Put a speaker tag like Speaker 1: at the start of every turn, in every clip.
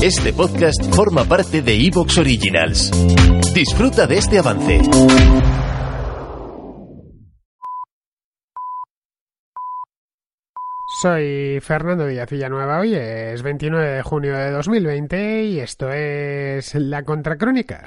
Speaker 1: Este podcast forma parte de Evox Originals. Disfruta de este avance.
Speaker 2: Soy Fernando Villanueva, hoy es 29 de junio de 2020 y esto es La Contracrónica.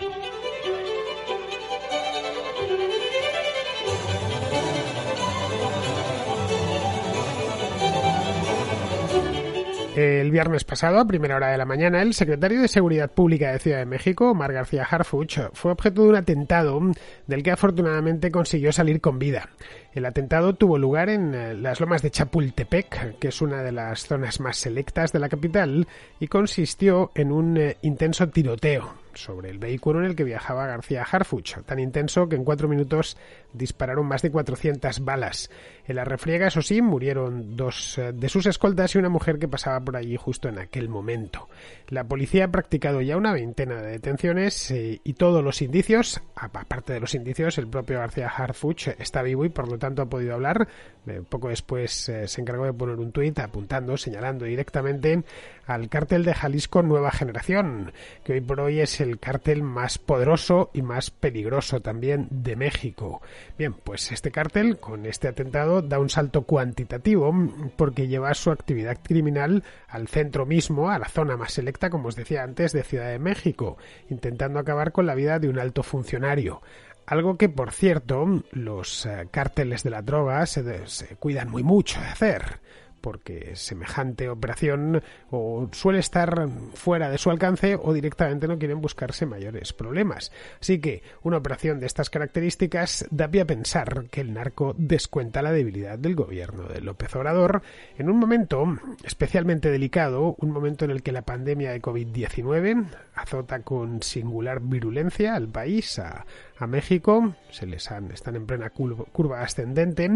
Speaker 2: El viernes pasado, a primera hora de la mañana, el secretario de Seguridad Pública de Ciudad de México, Omar García Harfuch, fue objeto de un atentado del que afortunadamente consiguió salir con vida. El atentado tuvo lugar en eh, las lomas de Chapultepec, que es una de las zonas más selectas de la capital, y consistió en un eh, intenso tiroteo sobre el vehículo en el que viajaba García Harfuch, tan intenso que en cuatro minutos dispararon más de 400 balas. En la refriega, eso sí, murieron dos eh, de sus escoltas y una mujer que pasaba por allí justo en aquel momento. La policía ha practicado ya una veintena de detenciones y todos los indicios, aparte de los indicios, el propio García Harfuch está vivo y por lo tanto ha podido hablar. Eh, poco después eh, se encargó de poner un tuit apuntando, señalando directamente al cártel de Jalisco Nueva Generación, que hoy por hoy es el cártel más poderoso y más peligroso también de México. Bien, pues este cártel con este atentado da un salto cuantitativo porque lleva su actividad criminal al centro mismo, a la zona más selecta, como os decía antes, de Ciudad de México, intentando acabar con la vida de un alto funcionario. Algo que, por cierto, los eh, cárteles de la droga se, se cuidan muy mucho de hacer porque semejante operación o suele estar fuera de su alcance o directamente no quieren buscarse mayores problemas. Así que una operación de estas características da pie a pensar que el narco descuenta la debilidad del gobierno de López Obrador en un momento especialmente delicado, un momento en el que la pandemia de COVID-19 azota con singular virulencia al país, a, México, se les han, están en plena curva ascendente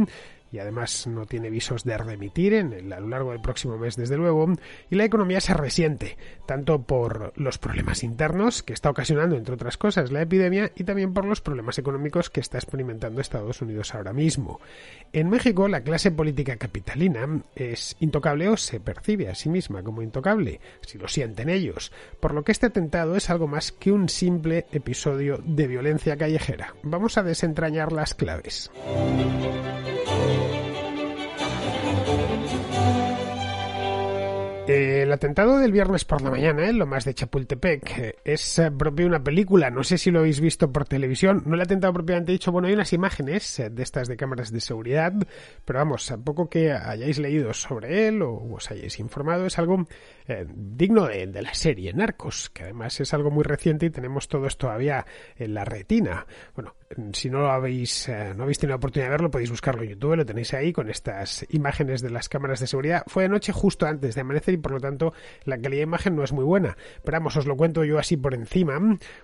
Speaker 2: y además no tiene visos de remitir en a lo largo del próximo mes, desde luego, y la economía se resiente, tanto por los problemas internos que está ocasionando, entre otras cosas, la epidemia, y también por los problemas económicos que está experimentando Estados Unidos ahora mismo. En México, la clase política capitalina es intocable o se percibe a sí misma como intocable, si lo sienten ellos, por lo que este atentado es algo más que un simple episodio de violencia callejera. Vamos a desentrañar las claves. El atentado del viernes por la mañana, en lo más de Chapultepec, eh, es eh, propio una película. No sé si lo habéis visto por televisión. No el atentado propiamente dicho. Bueno, hay unas imágenes eh, de estas de cámaras de seguridad, pero vamos, a poco que hayáis leído sobre él o os hayáis informado, es algo digno de, de, la serie Narcos, que además es algo muy reciente y tenemos todos todavía en la retina. Bueno, si no lo habéis, no habéis tenido la oportunidad de verlo, podéis buscarlo en YouTube, lo tenéis ahí con estas imágenes de las cámaras de seguridad. Fue de noche justo antes de amanecer y por lo tanto la calidad de imagen no es muy buena. Pero vamos, os lo cuento yo así por encima.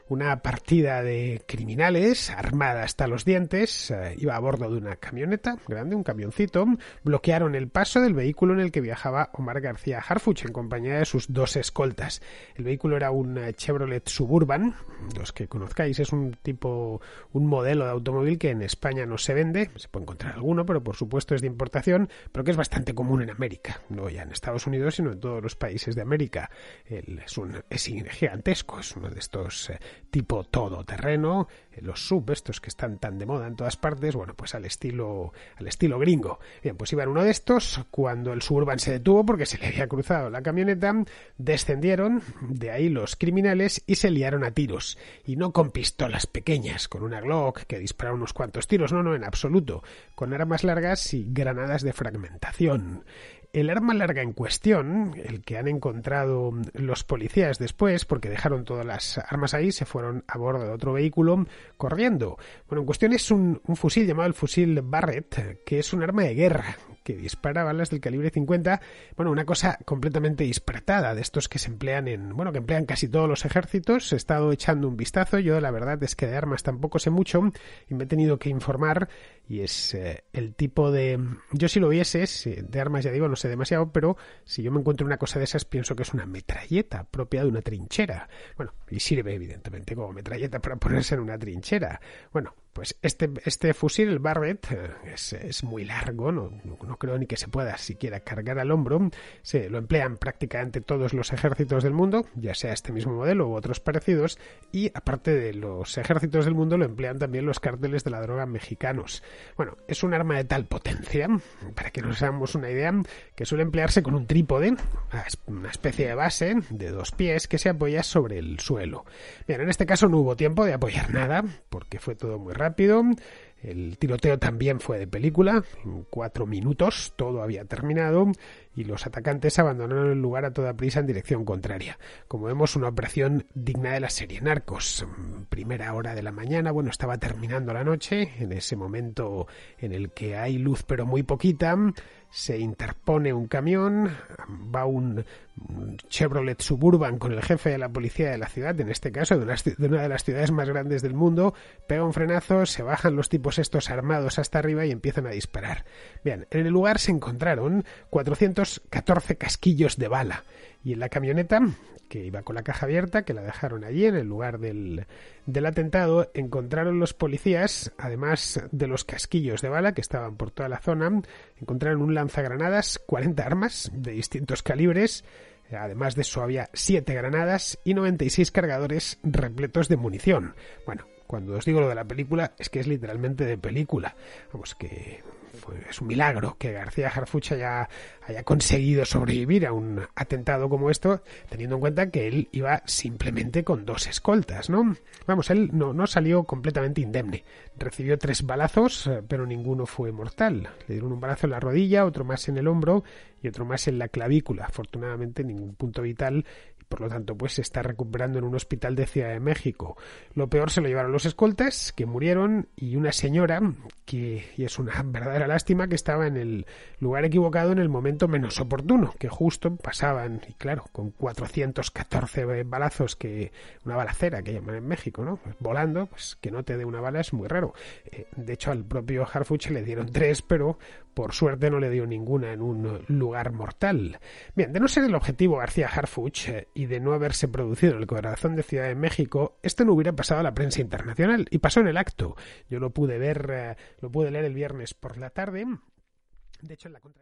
Speaker 2: Una partida de criminales armada hasta los dientes eh, iba a bordo de una camioneta grande, un camioncito, bloquearon el paso del vehículo en el que viajaba Omar García Harfuch en compañía de sus dos escoltas. El vehículo era un eh, Chevrolet Suburban, los que conozcáis, es un tipo, un modelo de automóvil que en España no se vende, se puede encontrar alguno, pero por supuesto es de importación, pero que es bastante común en América, no ya en Estados Unidos, sino en todos los países de América. es, un, es gigantesco, es uno de estos eh, tipo todoterreno, eh, los sub, estos que están tan de moda en todas partes, bueno, pues al estilo, al estilo gringo. Bien, pues iba en uno de estos, cuando el Suburban se detuvo porque se le había cruzado la camioneta, descendieron de ahí los criminales y se liaron a tiros. Y no con pistolas pequeñas, con una Que dispara unos cuantos tiros, no, no, en absoluto, con armas largas y granadas de fragmentación el arma larga en cuestión, el que han encontrado los policías después, porque dejaron todas las armas ahí, se fueron a bordo de otro vehículo corriendo. Bueno, en cuestión es un, un fusil llamado el fusil Barrett, que es un arma de guerra que dispara balas del calibre 50, bueno, una cosa completamente disparatada, de estos que se emplean en, bueno, que emplean casi todos los ejércitos, he estado echando un vistazo, yo la verdad es que de armas tampoco sé mucho. Y me he tenido que informar y es eh, el tipo de, yo si lo vieses, de armas ya digo, no sé demasiado, pero si yo me encuentro una cosa de esas pienso que es una metralleta propia de una trinchera, bueno, y sirve evidentemente como metralleta para ponerse en una trinchera, bueno, Pues este, este fusil, el Barrett, eh, es, muy largo, no, no, creo ni que se pueda siquiera cargar al hombro. Se lo emplean prácticamente todos los ejércitos del mundo, ya sea este mismo modelo u otros parecidos, y aparte de los ejércitos del mundo lo emplean también los cárteles de la droga mexicanos. Bueno, es un arma de tal potencia, para que nos hagamos una idea, que suele emplearse con un trípode, una especie de base de dos pies que se apoya sobre el suelo. Bien, en este caso no hubo tiempo de apoyar nada, porque fue todo muy rápido. El tiroteo también fue de película, en cuatro minutos todo había terminado y los atacantes abandonaron el lugar a toda prisa en dirección contraria. Como vemos, una operación digna de la serie Narcos. Primera hora de la mañana, bueno, estaba terminando la noche, en ese momento en el que hay luz pero muy poquita, se interpone un camión, va un, Chevrolet Suburban con el jefe de la policía de la ciudad, en este caso de una, de las ciudades más grandes del mundo, pega un frenazo, se bajan los tipos estos armados hasta arriba y empiezan a disparar. Bien, en el lugar se encontraron 414 casquillos de bala y en la camioneta que iba con la caja abierta, que la dejaron allí en el lugar del, del atentado, encontraron los policías, además de los casquillos de bala que estaban por toda la zona, encontraron un lanzagranadas, 40 armas de distintos calibres, Además de eso había 7 granadas y 96 cargadores repletos de munición. Bueno, cuando os digo lo de la película es que es literalmente de película. Vamos, que es un milagro que García Harfuch haya, haya conseguido sobrevivir a un atentado como esto, teniendo en cuenta que él iba simplemente con dos escoltas, ¿no? Vamos, él no, no salió completamente indemne. Recibió tres balazos, eh, pero ninguno fue mortal. Le dieron un balazo en la rodilla, otro más en el hombro y otro más en la clavícula. Afortunadamente, ningún punto vital por lo tanto, pues se está recuperando en un hospital de Ciudad de México. Lo peor se lo llevaron los escoltas, que murieron, y una señora, que es una verdadera lástima, que estaba en el lugar equivocado en el momento menos oportuno, que justo pasaban, y claro, con 414 balazos, que una balacera que llaman en México, ¿no? Pues volando, pues que no te dé una bala es muy raro. Eh, de hecho, al propio Harfuch le dieron tres, pero por suerte no le dio ninguna en un lugar mortal. Bien, de no ser el objetivo García Harfuch eh, y de no haberse producido en el corazón de Ciudad de México, esto no hubiera pasado a la prensa internacional y pasó en el acto. Yo lo pude ver, eh, lo pude leer el viernes por la tarde. De hecho, en la contra